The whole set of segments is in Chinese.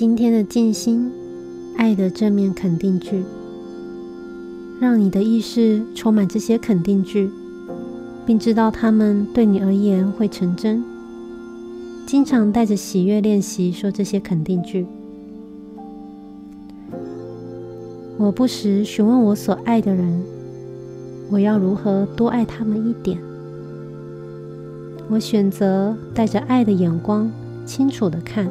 今天的静心，爱的正面肯定句，让你的意识充满这些肯定句，并知道它们对你而言会成真。经常带着喜悦练习说这些肯定句。我不时询问我所爱的人，我要如何多爱他们一点。我选择带着爱的眼光，清楚的看。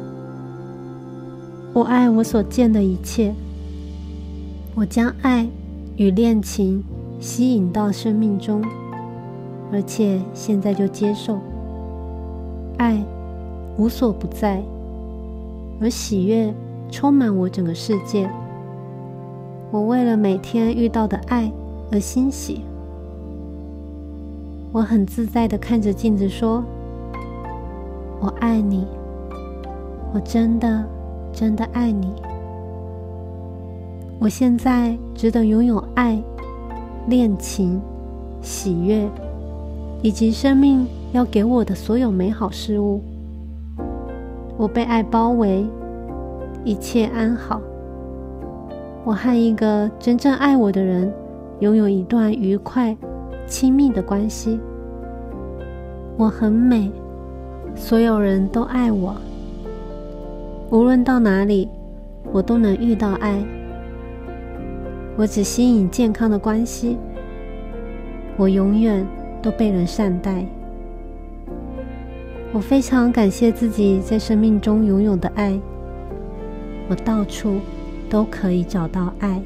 我爱我所见的一切。我将爱与恋情吸引到生命中，而且现在就接受爱无所不在，而喜悦充满我整个世界。我为了每天遇到的爱而欣喜。我很自在的看着镜子说：“我爱你，我真的真的爱你。我现在值得拥有爱、恋情、喜悦，以及生命要给我的所有美好事物。我被爱包围，一切安好。”我和一个真正爱我的人拥有一段愉快、亲密的关系。我很美，所有人都爱我。无论到哪里，我都能遇到爱。我只吸引健康的关系。我永远都被人善待。我非常感谢自己在生命中拥有的爱。我到处。都可以找到爱。